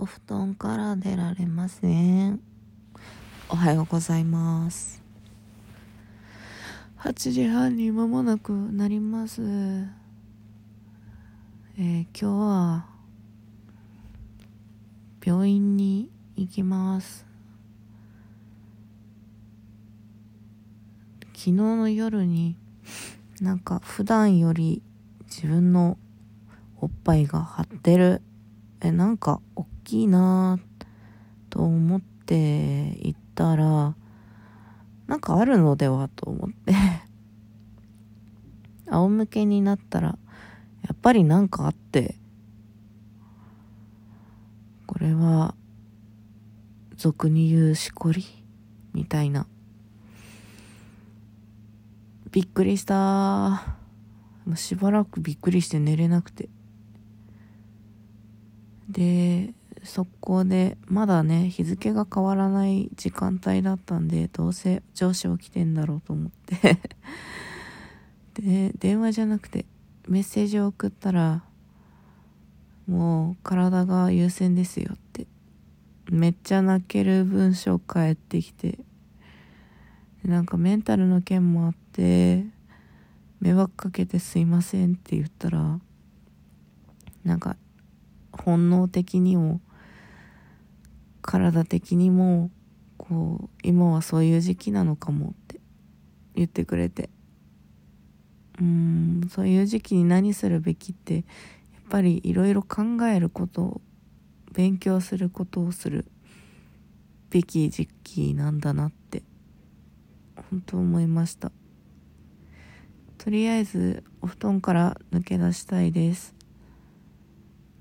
お布団から出られません。おはようございます。8時半に間もなくなります。えー今日は病院に行きます。昨日の夜になんか普段より自分のおっぱいが張ってるえなんか大きいなと思って行ったらなんかあるのではと思って。仰向けになったらやっぱりなんかあって。これは俗に言うしこりみたいな。びっくりした。しばらくびっくりして寝れなくて。で速攻でまだね日付が変わらない時間帯だったんでどうせ上司起きてんだろうと思って。で電話じゃなくてメッセージを送ったらもう体が優先ですよって。めっちゃ泣ける文章返ってきて。なんかメンタルの件もあって迷惑かけてすいませんって言ったらなんか本能的にも体的にもこう今はそういう時期なのかもって言ってくれて。うんそういう時期に何するべきってやっぱりいろいろ考えることを勉強することをするべき時期なんだなって本当思いました。とりあえずお布団から抜け出したいです。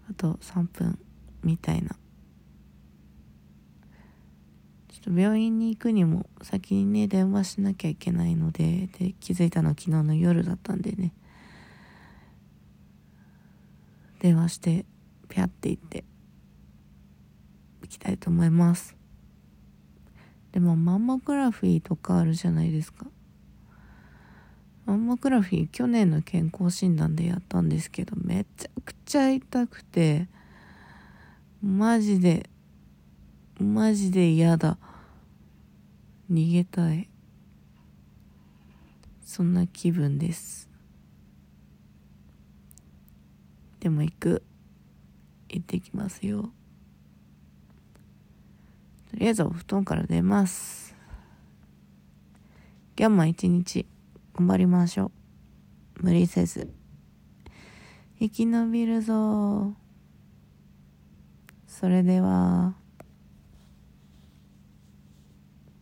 あと3分みたいなちょっと病院に行くにも先にね電話しなきゃいけないのでで気づいたのは昨日の夜だったんでね。電話してピャって行って行きたいと思います。でもマンモグラフィーとかあるじゃないですか。マンモグラフィー去年の健康診断でやったんですけどめちゃくちゃ痛くてマジでマジで嫌だ。逃げたい。そんな気分です。でも行く。行ってきますよ。とりあえずお布団から出ます。今日も一日。頑張りましょう。無理せず。生き延びるぞ。それでは。